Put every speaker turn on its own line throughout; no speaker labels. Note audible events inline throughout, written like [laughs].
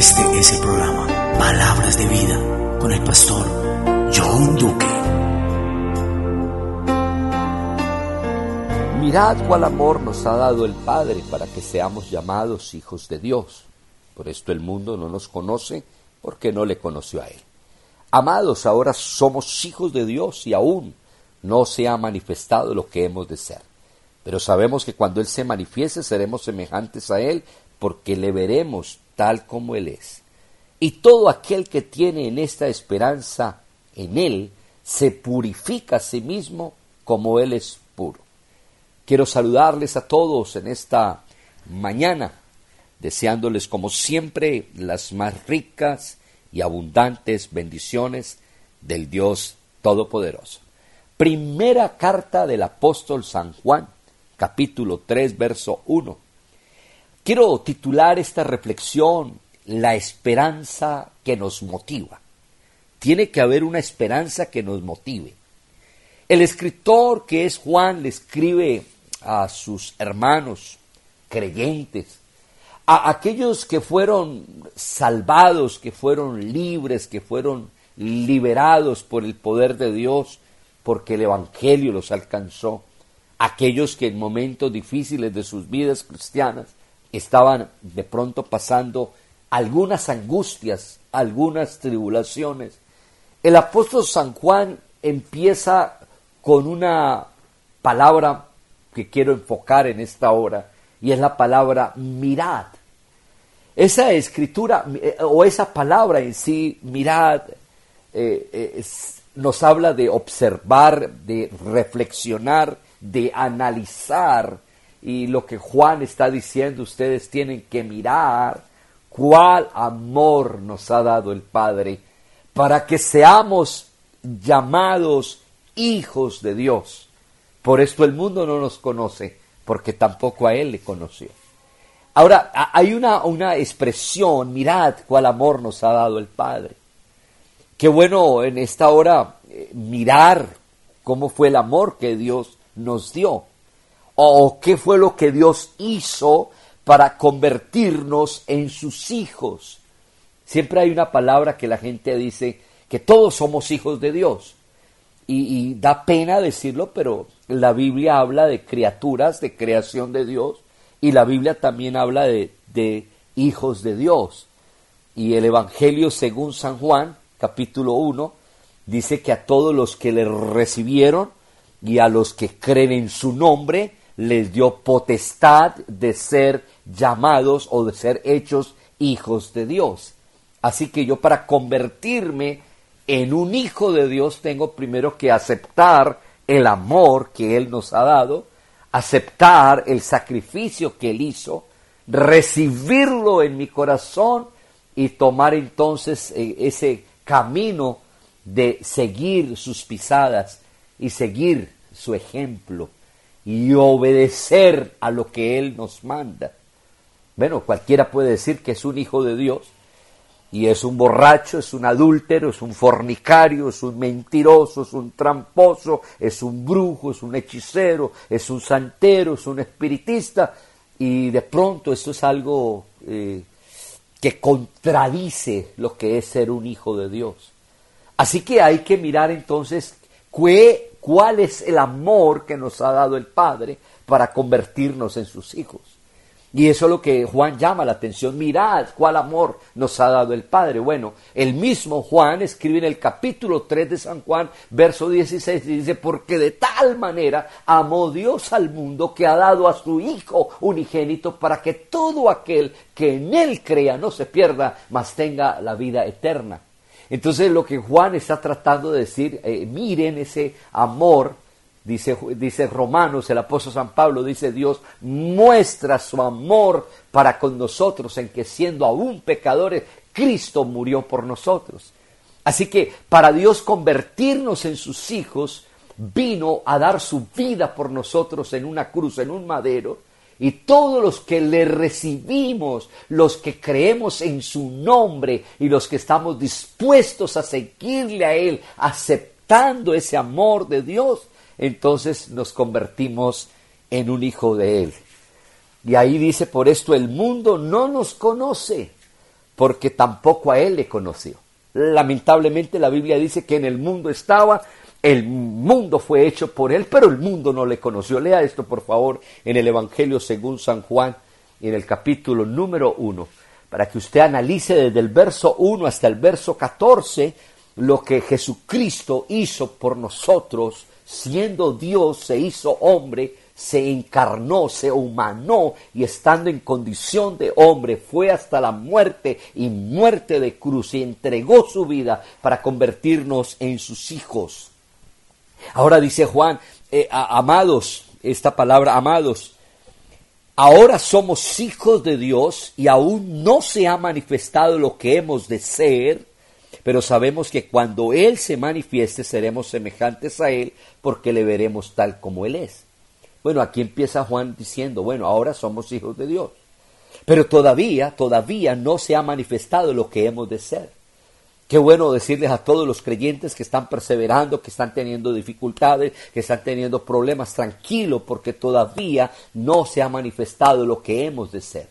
Este es el programa Palabras de Vida con el pastor John Duque.
Mirad cuál amor nos ha dado el Padre para que seamos llamados hijos de Dios. Por esto el mundo no nos conoce porque no le conoció a Él. Amados, ahora somos hijos de Dios y aún no se ha manifestado lo que hemos de ser. Pero sabemos que cuando Él se manifieste seremos semejantes a Él porque le veremos tal como Él es. Y todo aquel que tiene en esta esperanza en Él se purifica a sí mismo como Él es puro. Quiero saludarles a todos en esta mañana, deseándoles como siempre las más ricas y abundantes bendiciones del Dios Todopoderoso. Primera carta del apóstol San Juan, capítulo 3, verso 1. Quiero titular esta reflexión La esperanza que nos motiva. Tiene que haber una esperanza que nos motive. El escritor que es Juan le escribe a sus hermanos creyentes, a aquellos que fueron salvados, que fueron libres, que fueron liberados por el poder de Dios, porque el Evangelio los alcanzó, aquellos que en momentos difíciles de sus vidas cristianas estaban de pronto pasando algunas angustias, algunas tribulaciones. El apóstol San Juan empieza con una palabra que quiero enfocar en esta hora y es la palabra mirad. Esa escritura eh, o esa palabra en sí, mirad, eh, eh, nos habla de observar, de reflexionar, de analizar, y lo que Juan está diciendo, ustedes tienen que mirar cuál amor nos ha dado el Padre para que seamos llamados hijos de Dios. Por esto el mundo no nos conoce, porque tampoco a Él le conoció. Ahora, hay una, una expresión, mirad cuál amor nos ha dado el Padre. Qué bueno en esta hora eh, mirar cómo fue el amor que Dios nos dio o qué fue lo que Dios hizo para convertirnos en sus hijos. Siempre hay una palabra que la gente dice que todos somos hijos de Dios. Y, da pena decirlo, pero la Biblia habla de criaturas, de creación de Dios, y la Biblia también habla de, de hijos de Dios. Y el Evangelio según San Juan, capítulo 1, dice que a todos los que le recibieron y a los que creen en su nombre, les dio potestad de ser llamados o de ser hechos hijos de Dios. Así que yo para convertirme en un hijo de Dios tengo primero que aceptar el amor que Él nos ha dado, aceptar el sacrificio que Él hizo, recibirlo en mi corazón y tomar entonces eh, ese camino de seguir sus pisadas y seguir su ejemplo y obedecer a lo que Él nos manda. Bueno, cualquiera puede decir que es un hijo de Dios y es un borracho, es un adúltero, es un fornicario, es un mentiroso, es un tramposo, es un brujo, es un hechicero, es un santero, es un espiritista y de pronto esto es algo eh, que contradice lo que es ser un hijo de Dios. Así que hay que mirar entonces qué cuál es el amor que nos ha dado el Padre para convertirnos en sus hijos. Y eso es lo que Juan llama la atención. Mirad cuál amor nos ha dado el Padre. Bueno, el mismo Juan escribe en el capítulo 3 de San Juan, verso 16, y dice, porque de tal manera amó Dios al mundo que ha dado a su Hijo unigénito para que todo aquel que en él crea no se pierda, mas tenga la vida eterna. Entonces lo que Juan está tratando de decir, eh, miren ese amor, dice, dice Romanos, el apóstol San Pablo dice, Dios muestra su amor para con nosotros en que siendo aún pecadores, Cristo murió por nosotros. Así que para Dios convertirnos en sus hijos, vino a dar su vida por nosotros en una cruz, en un madero, y todos los que le recibimos, los que creemos en su nombre y los que estamos dispuestos a seguirle a Él, aceptando ese amor de Dios, entonces nos convertimos en un hijo de Él. Y ahí dice, por esto el mundo no nos conoce, porque tampoco a él le conoció. Lamentablemente la Biblia dice que en el mundo estaba, el mundo fue hecho por él, pero el mundo no le conoció. Lea esto, por favor, en el Evangelio según San Juan, en el capítulo número 1, para que usted analice desde el verso 1 hasta el verso 14 lo que Jesucristo hizo por nosotros, siendo Dios, se hizo hombre, se encarnó, se humanó y estando en condición de hombre fue hasta la muerte y muerte de cruz y entregó su vida para convertirnos en sus hijos. Ahora dice Juan, eh, amados, esta palabra amados, ahora somos hijos de Dios y aún no se ha manifestado lo que hemos de ser, pero sabemos que cuando Él se manifieste seremos semejantes a Él porque le veremos tal como Él es. Bueno, aquí empieza Juan diciendo, bueno, ahora somos hijos de Dios, pero todavía, todavía no se ha manifestado lo que hemos de ser. Qué bueno decirles a todos los creyentes que están perseverando, que están teniendo dificultades, que están teniendo problemas, tranquilo, porque todavía no se ha manifestado lo que hemos de ser.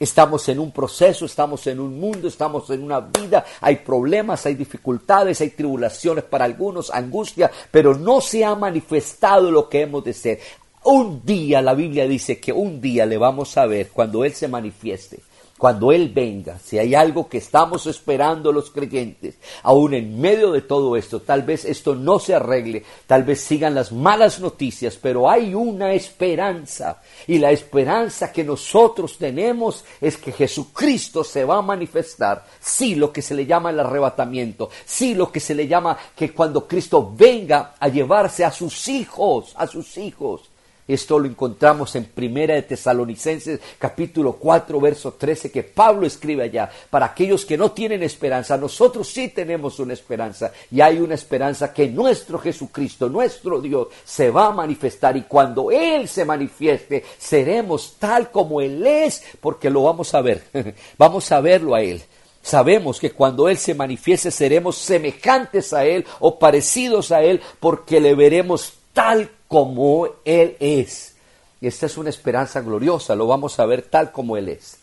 Estamos en un proceso, estamos en un mundo, estamos en una vida, hay problemas, hay dificultades, hay tribulaciones para algunos, angustia, pero no se ha manifestado lo que hemos de ser. Un día la Biblia dice que un día le vamos a ver cuando Él se manifieste cuando Él venga, si hay algo que estamos esperando los creyentes, aún en medio de todo esto, tal vez esto no se arregle, tal vez sigan las malas noticias, pero hay una esperanza. Y la esperanza que nosotros tenemos es que Jesucristo se va a manifestar. Sí, lo que se le llama el arrebatamiento, sí, lo que se le llama que cuando Cristo venga a llevarse a sus hijos, a sus hijos, esto lo encontramos en Primera de Tesalonicenses capítulo 4 verso 13 que Pablo escribe allá. Para aquellos que no tienen esperanza, nosotros sí tenemos una esperanza y hay una esperanza que nuestro Jesucristo, nuestro Dios, se va a manifestar y cuando Él se manifieste seremos tal como Él es porque lo vamos a ver. [laughs] vamos a verlo a Él. Sabemos que cuando Él se manifieste seremos semejantes a Él o parecidos a Él porque le veremos tal como Él es. Y esta es una esperanza gloriosa, lo vamos a ver tal como Él es.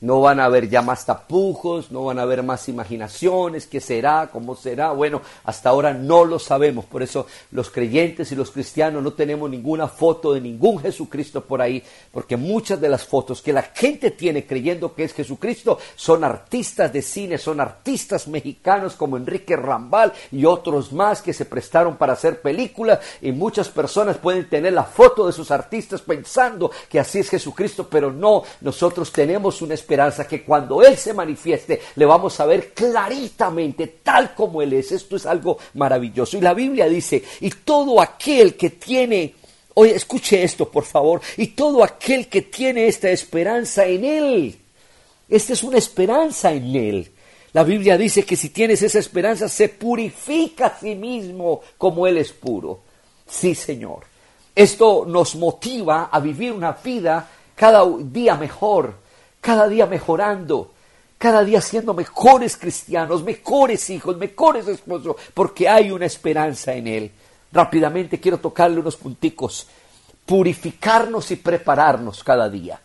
No van a haber ya más tapujos, no van a haber más imaginaciones, qué será, cómo será. Bueno, hasta ahora no lo sabemos. Por eso los creyentes y los cristianos no tenemos ninguna foto de ningún Jesucristo por ahí, porque muchas de las fotos que la gente tiene creyendo que es Jesucristo son artistas de cine, son artistas mexicanos como Enrique Rambal y otros más que se prestaron para hacer películas y muchas personas pueden tener la foto de sus artistas pensando que así es Jesucristo, pero no, nosotros tenemos una esperanza que cuando Él se manifieste le vamos a ver claritamente tal como Él es. Esto es algo maravilloso. Y la Biblia dice, y todo aquel que tiene, oye, escuche esto por favor, y todo aquel que tiene esta esperanza en Él, esta es una esperanza en Él. La Biblia dice que si tienes esa esperanza se purifica a sí mismo como Él es puro. Sí, Señor. Esto nos motiva a vivir una vida cada día mejor, cada día mejorando, cada día siendo mejores cristianos, mejores hijos, mejores esposos, porque hay una esperanza en Él. Rápidamente quiero tocarle unos punticos. Purificarnos y prepararnos cada día.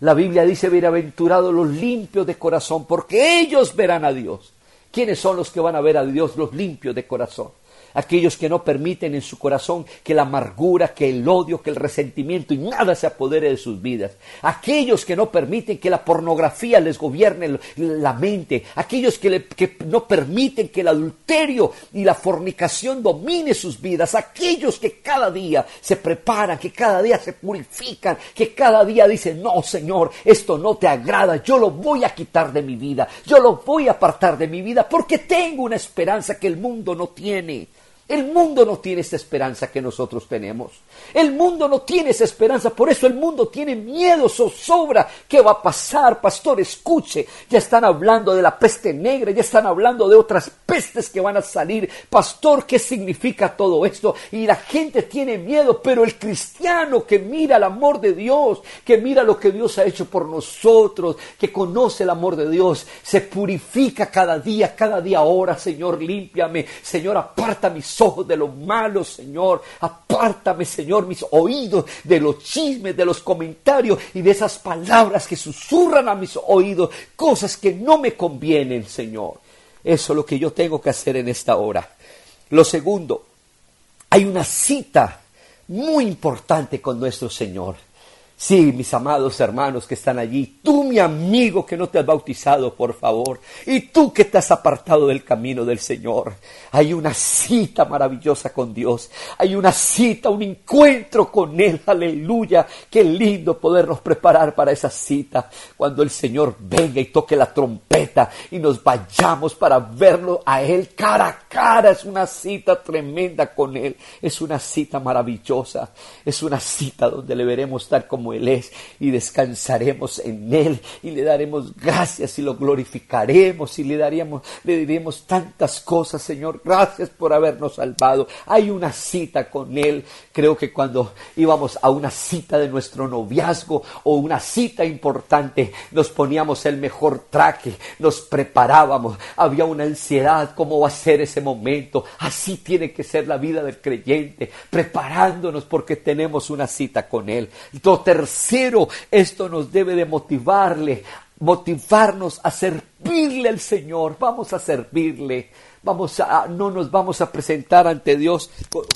La Biblia dice, bienaventurados los limpios de corazón, porque ellos verán a Dios. ¿Quiénes son los que van a ver a Dios, los limpios de corazón? Aquellos que no permiten en su corazón que la amargura, que el odio, que el resentimiento y nada se apodere de sus vidas, aquellos que no permiten que la pornografía les gobierne la mente, aquellos que, no permiten que el adulterio y la fornicación domine sus vidas, aquellos que cada día se preparan, que cada día se purifican, que cada día dicen, no Señor, esto no te agrada, yo lo voy a quitar de mi vida, yo lo voy a apartar de mi vida, porque tengo una esperanza que el mundo no tiene. El mundo no tiene esa esperanza que nosotros tenemos. El mundo no tiene esa esperanza, por eso el mundo tiene miedo, zozobra. ¿Qué va a pasar, pastor? Escuche, ya están hablando de la peste negra, ya están hablando de otras pestes que van a salir. Pastor, ¿qué significa todo esto? Y la gente tiene miedo, pero el cristiano que mira el amor de Dios, que mira lo que Dios ha hecho por nosotros, que conoce el amor de Dios, se purifica cada día, cada día, ahora, Señor, límpiame, Señor, aparta mis ojos de lo malo, Señor. Apártame, Señor, mis oídos de los chismes, de los comentarios y de esas palabras que susurran a mis oídos, cosas que no me convienen, Señor. Eso es lo que yo tengo que hacer en esta hora. Lo segundo, hay una cita muy importante con nuestro Señor. Sí, mis amados hermanos que están allí, tú mi amigo que no te has bautizado, por favor, y tú que te has apartado del camino del Señor, hay una cita maravillosa con Dios, hay una cita, un encuentro con Él, aleluya, qué lindo podernos preparar para esa cita, cuando el Señor venga y toque la trompeta y nos vayamos para verlo a Él cara a cara, es una cita tremenda con Él, es una cita maravillosa, es una cita donde le veremos tal como y descansaremos en Él y le daremos gracias y lo glorificaremos y le daríamos, le diremos tantas cosas, Señor, gracias por habernos salvado. Hay una cita con Él. Creo que cuando íbamos a una cita de nuestro noviazgo o una cita importante, nos poníamos el mejor traje, nos preparábamos, había una ansiedad, ¿cómo va a ser ese momento? Así tiene que ser la vida del creyente, preparándonos porque tenemos una cita con Él. Tercero, esto nos debe de motivarle, motivarnos a servirle al Señor. Vamos a servirle. Vamos a, no nos vamos a presentar ante Dios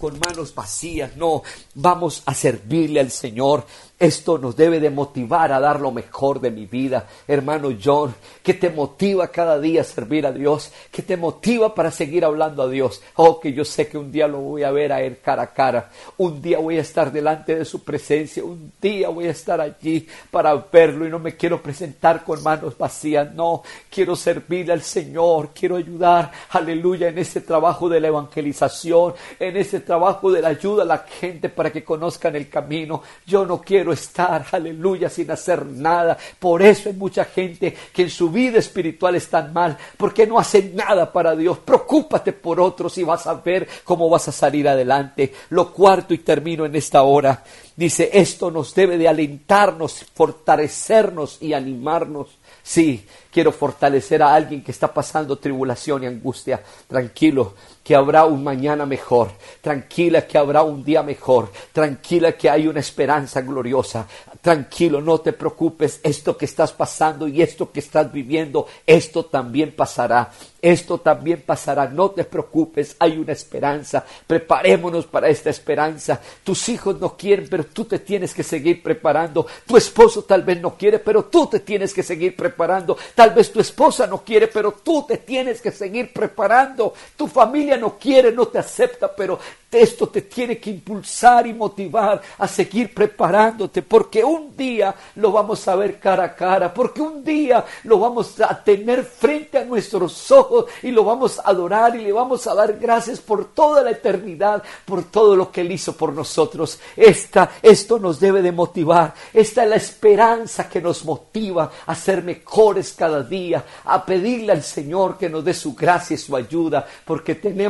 con manos vacías, no, vamos a servirle al Señor. Esto nos debe de motivar a dar lo mejor de mi vida. Hermano John, que te motiva cada día a servir a Dios, que te motiva para seguir hablando a Dios. Oh, que yo sé que un día lo voy a ver a Él cara a cara. Un día voy a estar delante de su presencia. Un día voy a estar allí para verlo y no me quiero presentar con manos vacías. No, quiero servir al Señor. Quiero ayudar, aleluya, en ese trabajo de la evangelización, en ese trabajo de la ayuda a la gente para que conozcan el camino. Yo no quiero estar, [laughs] aleluya, sin hacer nada. Por eso hay mucha gente que en su vida espiritual está mal, porque no hace nada para Dios. Preocúpate por otros y vas a ver cómo vas a salir adelante. Lo cuarto y termino en esta hora. Dice, esto nos debe de alentarnos, fortalecernos y animarnos. Sí, quiero fortalecer a alguien que está pasando tribulación y angustia. Tranquilo, que habrá un mañana mejor, tranquila que habrá un día mejor, tranquila que hay una esperanza gloriosa, tranquilo, no te preocupes, esto que estás pasando y esto que estás viviendo, esto también pasará, esto también pasará, no te preocupes, hay una esperanza, preparémonos para esta esperanza, tus hijos no quieren, pero tú te tienes que seguir preparando, tu esposo tal vez no quiere, pero tú te tienes que seguir preparando, tal vez tu esposa no quiere, pero tú te tienes que seguir preparando, tu familia no quiere, no te acepta, pero esto te tiene que impulsar y motivar a seguir preparándote, porque un día lo vamos a ver cara a cara, porque un día lo vamos a tener frente a nuestros ojos y lo vamos a adorar y le vamos a dar gracias por toda la eternidad, por todo lo que Él hizo por nosotros. Esta, esto nos debe de motivar. Esta es la esperanza que nos motiva a ser mejores cada día, a pedirle al Señor que nos dé su gracia y su ayuda, porque tenemos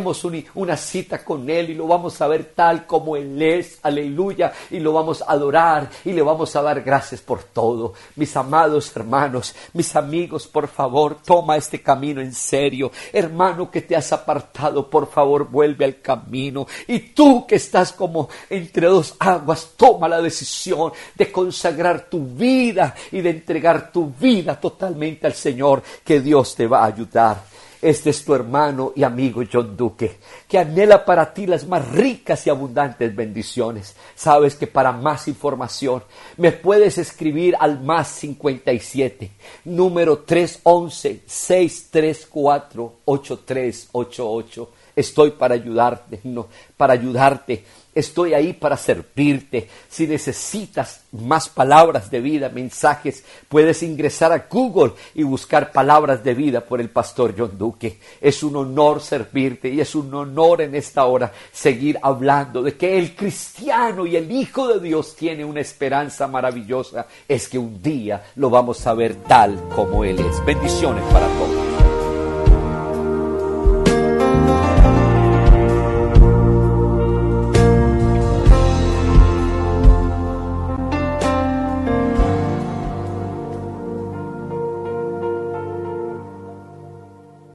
una cita con Él y lo vamos a ver tal como Él es, aleluya, y lo vamos a adorar y le vamos a dar gracias por todo. Mis amados hermanos, mis amigos, por favor, toma este camino en serio. Hermano que te has apartado, por favor, vuelve al camino. Y tú que estás como entre dos aguas, toma la decisión de consagrar tu vida y de entregar tu vida totalmente al Señor, que Dios te va a ayudar. Este es tu hermano y amigo John Duque, que anhela para ti las más ricas y abundantes bendiciones. Sabes que para más información me puedes escribir al más 57, número 311 634 8388. Estoy para ayudarte, no, para ayudarte Estoy ahí para servirte. Si necesitas más palabras de vida, mensajes, puedes ingresar a Google y buscar palabras de vida por el pastor John Duque. Es un honor servirte y es un honor en esta hora seguir hablando de que el cristiano y el Hijo de Dios tiene una esperanza maravillosa. Es que un día lo vamos a ver tal como Él es. Bendiciones para todos.